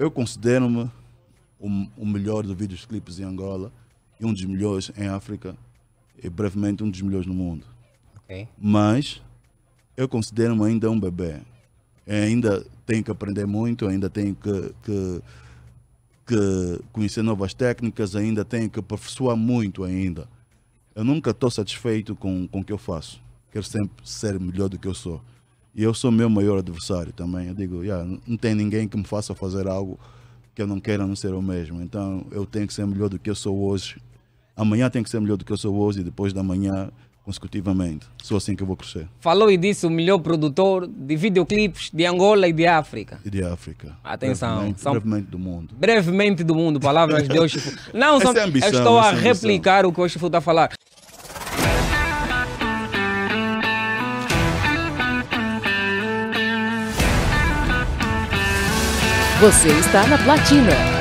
eu considero-me o, o melhor do vídeos clipes em Angola e um dos melhores em África e brevemente um dos melhores no mundo. Ok. Mas eu considero-me ainda um bebê. Eu ainda tenho que aprender muito, ainda tenho que, que, que conhecer novas técnicas, ainda tenho que aperfeiçoar muito ainda. Eu nunca estou satisfeito com, com o que eu faço. Quero sempre ser melhor do que eu sou. E eu sou meu maior adversário também. Eu digo, yeah, não tem ninguém que me faça fazer algo que eu não queira não ser eu mesmo. Então eu tenho que ser melhor do que eu sou hoje. Amanhã tenho que ser melhor do que eu sou hoje e depois da manhã consecutivamente. Só assim que eu vou crescer. Falou e disse o melhor produtor de videoclipes de Angola e de África. E de África. Atenção, Brevemente, são- brevemente do mundo. Brevemente do mundo, palavras de Oshifu. Não, são, é ambição, eu estou a é a ambição. replicar o que o Oshifu está a falar. Você está na Platina.